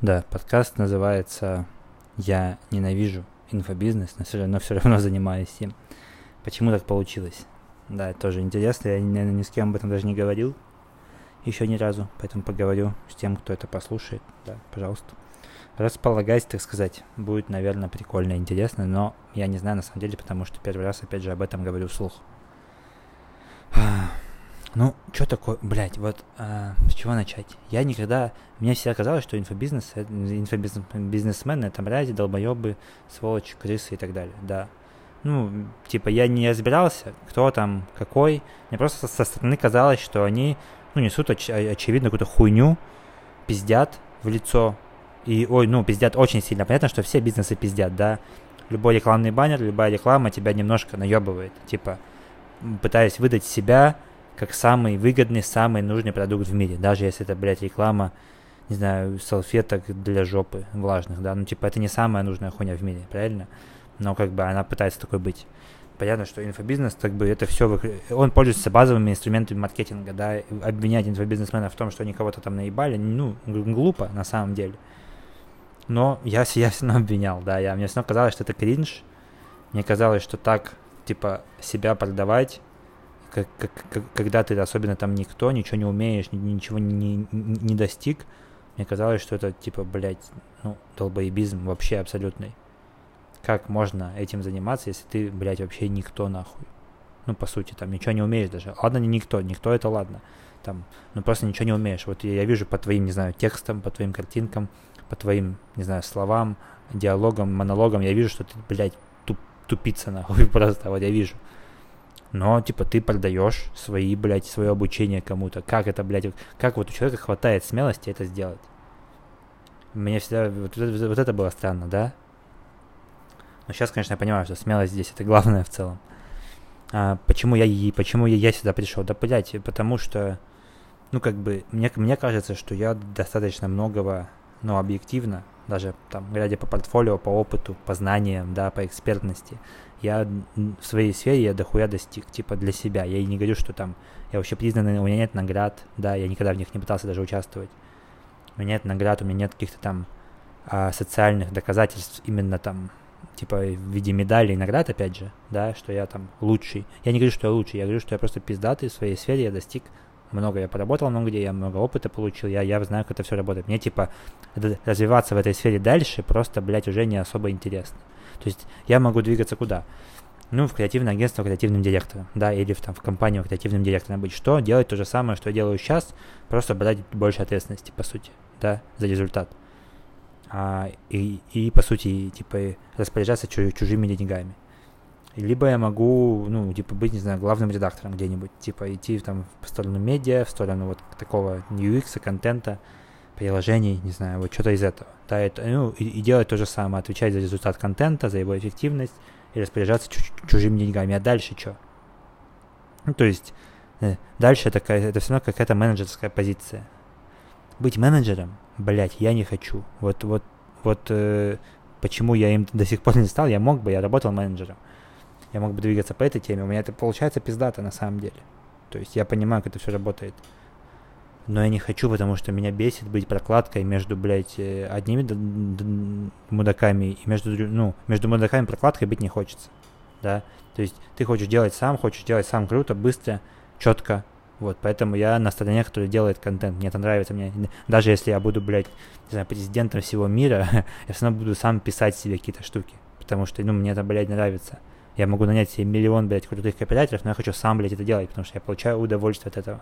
Да, подкаст называется «Я ненавижу инфобизнес, но все равно, все равно занимаюсь им». Почему так получилось? Да, тоже интересно, я ни, ни с кем об этом даже не говорил еще ни разу, поэтому поговорю с тем, кто это послушает. Да, пожалуйста. Располагайся, так сказать. Будет, наверное, прикольно и интересно, но я не знаю на самом деле, потому что первый раз, опять же, об этом говорю вслух. Ну, что такое, блядь, вот а, с чего начать? Я никогда, мне всегда казалось, что инфобизнес, э, инфобизнесмены это мрази, долбоебы, сволочи, крысы и так далее, да. Ну, типа, я не разбирался, кто там, какой. Мне просто со стороны казалось, что они, ну, несут оч- очевидно какую-то хуйню, пиздят в лицо. И, ой, ну, пиздят очень сильно. Понятно, что все бизнесы пиздят, да. Любой рекламный баннер, любая реклама тебя немножко наебывает. Типа, пытаясь выдать себя как самый выгодный, самый нужный продукт в мире. Даже если это, блядь, реклама, не знаю, салфеток для жопы влажных, да. Ну, типа, это не самая нужная хуйня в мире, правильно? Но, как бы, она пытается такой быть. Понятно, что инфобизнес, как бы, это все, он пользуется базовыми инструментами маркетинга, да, обвинять инфобизнесменов в том, что они кого-то там наебали, ну, глупо на самом деле. Но я, я все равно обвинял, да, я, мне все равно казалось, что это кринж, мне казалось, что так, типа, себя продавать, как, как, как, когда ты особенно там никто, ничего не умеешь, ничего не, не достиг, мне казалось, что это типа, блядь, ну, долбоебизм вообще абсолютный. Как можно этим заниматься, если ты, блядь, вообще никто нахуй? Ну, по сути, там ничего не умеешь даже. Ладно, не никто, никто это ладно. Там, ну просто ничего не умеешь. Вот я, я вижу по твоим, не знаю, текстам, по твоим картинкам, по твоим, не знаю, словам, диалогам, монологам, я вижу, что ты, блядь, туп, тупица нахуй просто, вот я вижу но, типа, ты продаешь свои, блядь, свое обучение кому-то. Как это, блядь, как вот у человека хватает смелости это сделать? Мне всегда, вот, вот, вот это было странно, да? Но сейчас, конечно, я понимаю, что смелость здесь это главное в целом. А, почему я и почему я, я сюда пришел? Да, блядь, потому что, ну, как бы, мне, мне кажется, что я достаточно многого, ну, объективно, даже там, глядя по портфолио, по опыту, по знаниям, да, по экспертности, я в своей сфере я дохуя достиг, типа для себя. Я и не говорю, что там я вообще признанный, у меня нет наград, да, я никогда в них не пытался даже участвовать. У меня нет наград, у меня нет каких-то там а, социальных доказательств именно там, типа в виде медалей и наград, опять же, да, что я там лучший. Я не говорю, что я лучший, я говорю, что я просто пиздатый в своей сфере, я достиг много, я поработал много где, я много опыта получил, я, я знаю, как это все работает. Мне, типа, развиваться в этой сфере дальше просто, блядь, уже не особо интересно. То есть я могу двигаться куда? Ну, в креативное агентство креативным директором, да, или в, там, в компанию креативным директором быть. Что? Делать то же самое, что я делаю сейчас, просто брать больше ответственности, по сути, да, за результат. А, и, и, по сути, типа, распоряжаться чуж, чужими деньгами. Либо я могу, ну, типа, быть, не знаю, главным редактором где-нибудь, типа, идти там в сторону медиа, в сторону вот такого UX, контента, приложений, не знаю, вот что-то из этого. Да, это, ну, и, и делать то же самое, отвечать за результат контента, за его эффективность и распоряжаться чу- чужими деньгами. А дальше что? Ну, то есть, э, дальше это, это все равно какая-то менеджерская позиция. Быть менеджером, блять, я не хочу. Вот, вот, вот э, почему я им до сих пор не стал, я мог бы, я работал менеджером. Я мог бы двигаться по этой теме. У меня это получается пиздато на самом деле. То есть я понимаю, как это все работает но я не хочу, потому что меня бесит быть прокладкой между, блядь, э, одними мудаками и между, ну, между мудаками прокладкой быть не хочется, да, то есть ты хочешь делать сам, хочешь делать сам круто, быстро, четко, вот, поэтому я на стороне, который делает контент, мне это нравится, мне, даже если я буду, блядь, не знаю, президентом всего мира, я все равно буду сам писать себе какие-то штуки, потому что, ну, мне это, блядь, нравится. Я могу нанять себе миллион, блядь, крутых копирайтеров, но я хочу сам, блядь, это делать, потому что я получаю удовольствие от этого.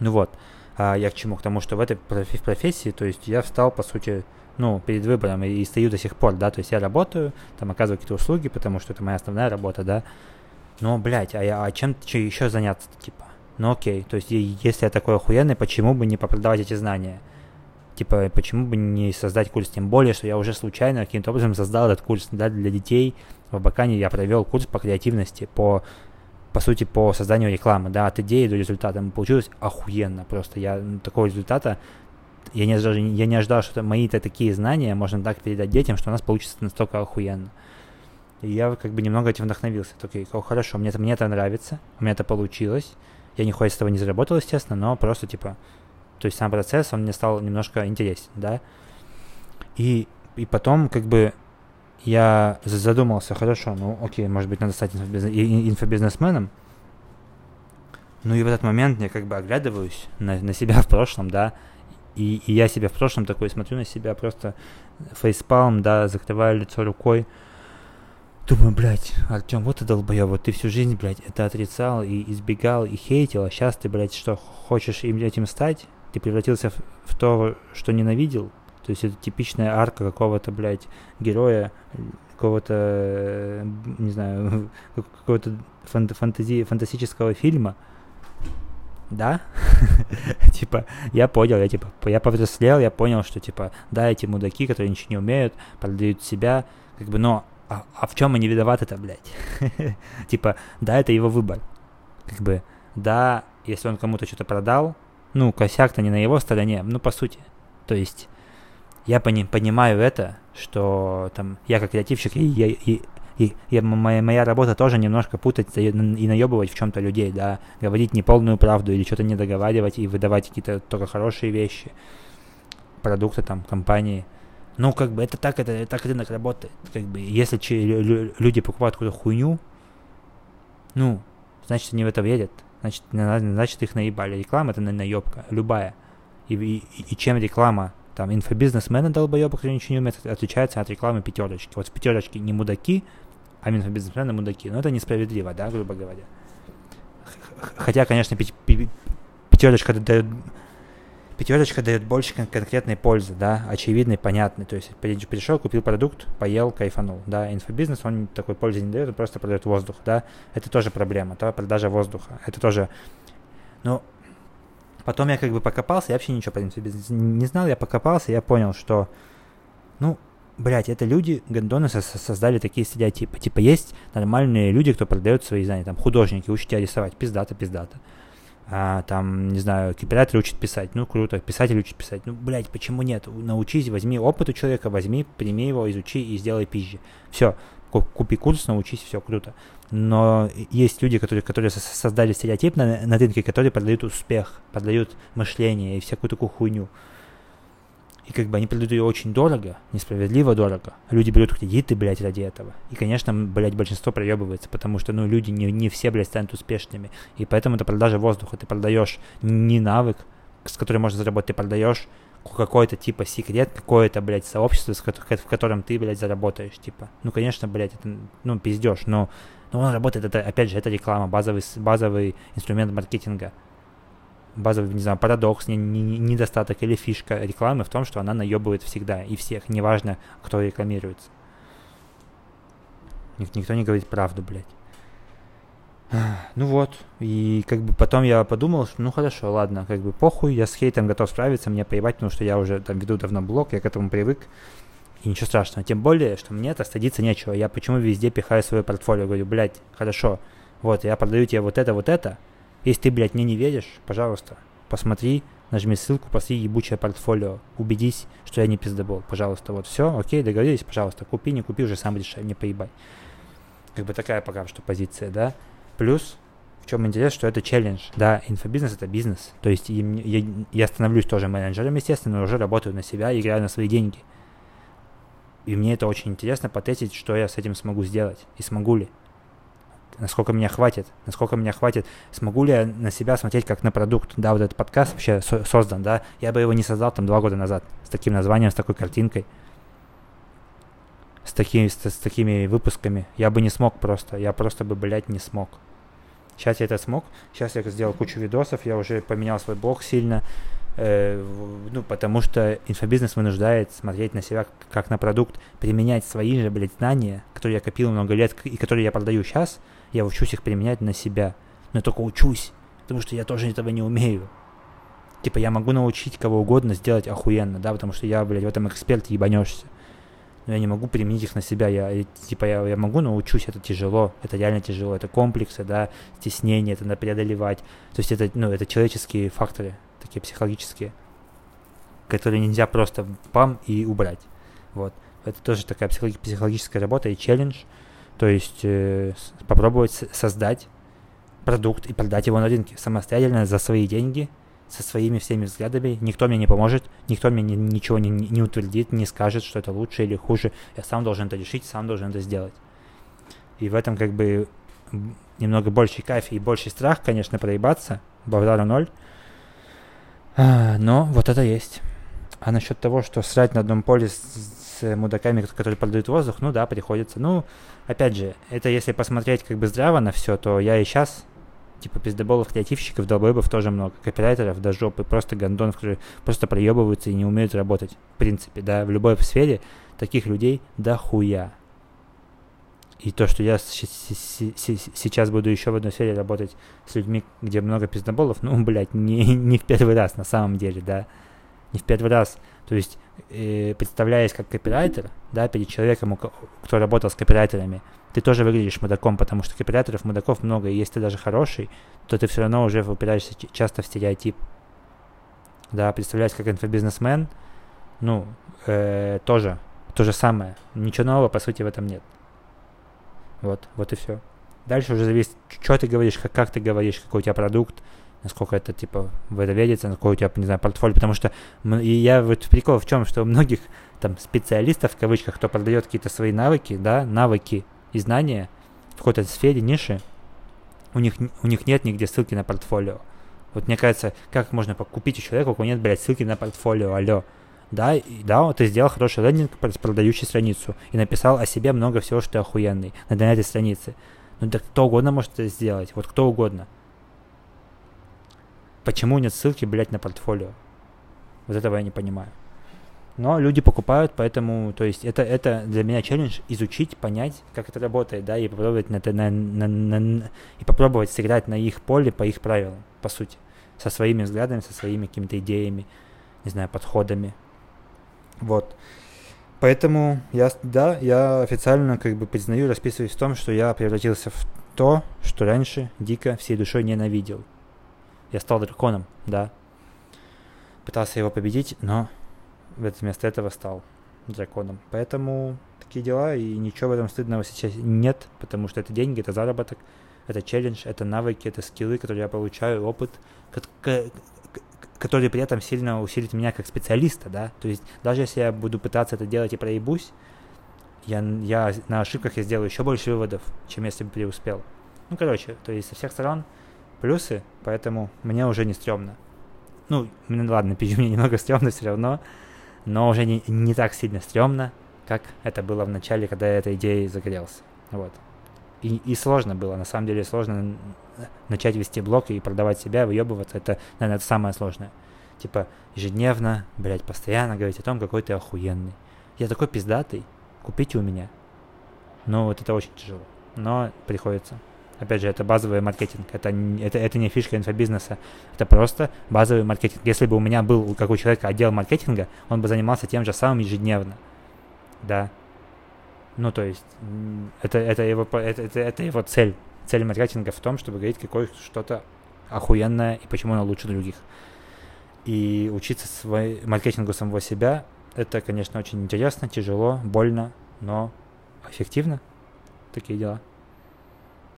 Ну вот, а я к чему? К тому, что в этой профессии, то есть я встал, по сути, ну, перед выбором и, и стою до сих пор, да, то есть я работаю, там оказываю какие-то услуги, потому что это моя основная работа, да, но, блядь, а, я, а чем еще заняться типа? Ну окей, то есть если я такой охуенный, почему бы не попродавать эти знания? Типа, почему бы не создать курс? Тем более, что я уже случайно каким-то образом создал этот курс да, для детей. В Абакане я провел курс по креативности, по по сути, по созданию рекламы, да, от идеи до результата. Получилось охуенно просто. Я такого результата, я не, ожидал, я не ожидал, что мои-то такие знания можно так передать детям, что у нас получится настолько охуенно. И я как бы немного этим вдохновился. Такой, о, хорошо, мне это, мне это нравится, у меня это получилось. Я ни хуя с этого не заработал, естественно, но просто, типа, То есть сам процесс, он мне стал немножко интересен, да. И, и потом, как бы, я задумался, хорошо, ну окей, может быть, надо стать инфобизнес, инфобизнесменом. Ну и в этот момент я как бы оглядываюсь на, на себя в прошлом, да, и, и я себя в прошлом такой смотрю на себя, просто фейспалм, да, закрываю лицо рукой, Думаю, блядь, Артем, вот ты долбоёб, вот ты всю жизнь, блядь, это отрицал и избегал и хейтил, а сейчас ты, блядь, что, хочешь им этим стать? Ты превратился в, то, что ненавидел? То есть это типичная арка какого-то, блядь, героя, какого-то, не знаю, какого-то фант фантази фантастического фильма. Да? типа, я понял, я типа, я повзрослел, я понял, что типа, да, эти мудаки, которые ничего не умеют, продают себя, как бы, но а, а в чем они виноваты-то, блядь? типа, да, это его выбор. Как бы, да, если он кому-то что-то продал, ну, косяк-то не на его стороне, ну, по сути. То есть, я пони- понимаю это, что там, я как креативщик, и, и, и, и, и моя, моя работа тоже немножко путать и, и наебывать в чем-то людей, да, говорить неполную правду или что-то не договаривать и выдавать какие-то только хорошие вещи, продукты там, компании – ну, как бы это так, это так рынок работает. Как бы, если че, люди покупают какую-то хуйню, ну, значит, они в это верят. Значит, значит их наебали. Реклама это наебка, любая. И, и, и чем реклама там инфобизнесмены долбоебы, которые ничего не умеют, отличается от рекламы пятерочки. Вот в пятерочке не мудаки, а инфобизнесмены мудаки. Но это несправедливо, да, грубо говоря. Хотя, конечно, пятерочка дает пятерочка дает больше кон- конкретной пользы, да, очевидной, понятной. То есть пришел, купил продукт, поел, кайфанул, да. Инфобизнес, он такой пользы не дает, он просто продает воздух, да. Это тоже проблема, то продажа воздуха. Это тоже, ну, потом я как бы покопался, я вообще ничего про инфобизнес не знал, я покопался, я понял, что, ну, блять, это люди, гандоны создали такие стереотипы. Типа есть нормальные люди, кто продает свои знания, там художники, учат тебя рисовать, пиздата, пиздата а, там, не знаю, копирайтер учит писать, ну, круто, писатель учит писать, ну, блядь, почему нет? Научись, возьми опыт у человека, возьми, прими его, изучи и сделай пизжи. Все, купи курс, научись, все круто. Но есть люди, которые, которые создали стереотип на, на рынке, которые продают успех, продают мышление и всякую такую хуйню. И как бы они продают ее очень дорого, несправедливо дорого. Люди берут кредиты, блядь, ради этого. И, конечно, блядь, большинство проебывается, потому что, ну, люди не, не все, блядь, станут успешными. И поэтому это продажа воздуха. Ты продаешь не навык, с которым можно заработать, ты продаешь какой-то типа секрет, какое-то, блядь, сообщество, в котором ты, блядь, заработаешь, типа. Ну, конечно, блядь, это, ну, пиздешь, но, но он работает, это, опять же, это реклама, базовый, базовый инструмент маркетинга базовый, не знаю, парадокс, не, не, недостаток или фишка рекламы в том, что она наебывает всегда и всех, неважно, кто рекламируется. Ник, никто не говорит правду, блядь. Ну вот, и как бы потом я подумал, что ну хорошо, ладно, как бы похуй, я с хейтом готов справиться, мне поебать, потому что я уже там веду давно блог, я к этому привык, и ничего страшного. Тем более, что мне это стыдиться нечего. Я почему везде пихаю свое портфолио, говорю, блядь, хорошо, вот, я продаю тебе вот это, вот это, если ты, блядь, мне не веришь, пожалуйста, посмотри, нажми ссылку, посмотри ебучее портфолио, убедись, что я не пиздобол, пожалуйста, вот все, окей, договорились, пожалуйста, купи, не купи, уже сам решай, не поебай. Как бы такая пока что позиция, да. Плюс, в чем интерес, что это челлендж, да, инфобизнес это бизнес, то есть я, я становлюсь тоже менеджером, естественно, но уже работаю на себя, играю на свои деньги. И мне это очень интересно потестить, что я с этим смогу сделать, и смогу ли насколько меня хватит, насколько меня хватит, смогу ли я на себя смотреть как на продукт. Да, вот этот подкаст вообще со- создан, да, я бы его не создал там два года назад с таким названием, с такой картинкой, с, такими, с, с такими выпусками. Я бы не смог просто, я просто бы, блядь, не смог. Сейчас я это смог, сейчас я сделал кучу видосов, я уже поменял свой блог сильно, ну, потому что инфобизнес вынуждает смотреть на себя как на продукт, применять свои же, блядь, знания, которые я копил много лет и которые я продаю сейчас, я учусь их применять на себя. Но я только учусь, потому что я тоже этого не умею. Типа я могу научить кого угодно сделать охуенно, да, потому что я, блядь, в этом эксперт ебанешься. Но я не могу применить их на себя. Я, типа, я, я могу научусь, это тяжело, это реально тяжело, это комплексы, да, стеснение, это надо преодолевать. То есть это, ну, это человеческие факторы, такие психологические, которые нельзя просто пам и убрать. Вот. Это тоже такая психологическая работа и челлендж. То есть э, попробовать создать продукт и продать его на рынке самостоятельно за свои деньги, со своими всеми взглядами, никто мне не поможет, никто мне ни, ничего не, не утвердит, не скажет, что это лучше или хуже. Я сам должен это решить, сам должен это сделать. И в этом как бы немного больше кайф и больше страх, конечно, проебаться. Бавдара ноль. А, но вот это есть. А насчет того, что срать на одном поле с, с мудаками, которые продают воздух, ну да, приходится. Ну, опять же, это если посмотреть как бы здраво на все, то я и сейчас типа пиздоболов, креативщиков, долбоебов тоже много, копирайтеров до жопы, просто гондонов, которые просто проебываются и не умеют работать. В принципе, да, в любой сфере таких людей дохуя. И то, что я сейчас буду еще в одной сфере работать с людьми, где много пиздоболов, ну, блядь, не, не в первый раз на самом деле, да. Не в первый раз. То есть, э, представляясь как копирайтер, да, перед человеком, кто работал с копирайтерами, ты тоже выглядишь мудаком, потому что копирайтеров, мудаков много, и если ты даже хороший, то ты все равно уже упираешься часто в стереотип. Да, представляясь как инфобизнесмен, ну, э, тоже то же самое. Ничего нового, по сути, в этом нет. Вот, вот и все. Дальше уже зависит, что ты говоришь, как, как ты говоришь, какой у тебя продукт, насколько это, типа, в это верится, насколько у тебя, не знаю, портфолио, потому что и я вот прикол в чем, что у многих там специалистов, в кавычках, кто продает какие-то свои навыки, да, навыки и знания в какой-то сфере, нише, у них, у них нет нигде ссылки на портфолио. Вот мне кажется, как можно купить у человека, у кого нет, блядь, ссылки на портфолио, алло. Да, и, да, ты сделал хороший лендинг, продающий страницу, и написал о себе много всего, что ты охуенный на, на этой странице. Ну, так кто угодно может это сделать, вот кто угодно. Почему нет ссылки, блядь, на портфолио? Вот этого я не понимаю. Но люди покупают, поэтому, то есть, это, это для меня челлендж изучить, понять, как это работает, да, и попробовать, на, на, на, на, и попробовать сыграть на их поле по их правилам, по сути, со своими взглядами, со своими какими-то идеями, не знаю, подходами. Вот. Поэтому я, да, я официально как бы признаю, расписываюсь в том, что я превратился в то, что раньше дико всей душой ненавидел. Я стал драконом, да. Пытался его победить, но вместо этого стал драконом. Поэтому такие дела, и ничего в этом стыдного сейчас нет, потому что это деньги, это заработок, это челлендж, это навыки, это скиллы, которые я получаю, опыт, который при этом сильно усилит меня как специалиста, да. То есть даже если я буду пытаться это делать и проебусь, я, я на ошибках я сделаю еще больше выводов, чем если бы преуспел. Ну, короче, то есть со всех сторон плюсы, поэтому мне уже не стрёмно. Ну, ну ладно, пизжу мне немного стрёмно все равно, но уже не, не так сильно стрёмно, как это было в начале, когда я этой идеей загорелся. Вот. И, и сложно было, на самом деле сложно начать вести блог и продавать себя, выебываться, это, наверное, это самое сложное. Типа, ежедневно, блядь, постоянно говорить о том, какой ты охуенный. Я такой пиздатый, купите у меня. Ну, вот это очень тяжело. Но приходится. Опять же, это базовый маркетинг. Это, это, это не фишка инфобизнеса. Это просто базовый маркетинг. Если бы у меня был, как у человека, отдел маркетинга, он бы занимался тем же самым ежедневно. Да. Ну, то есть, это, это, его, это, это, это его цель. Цель маркетинга в том, чтобы говорить какое что-то охуенное и почему оно лучше других. И учиться свой, маркетингу самого себя, это, конечно, очень интересно, тяжело, больно, но эффективно. Такие дела.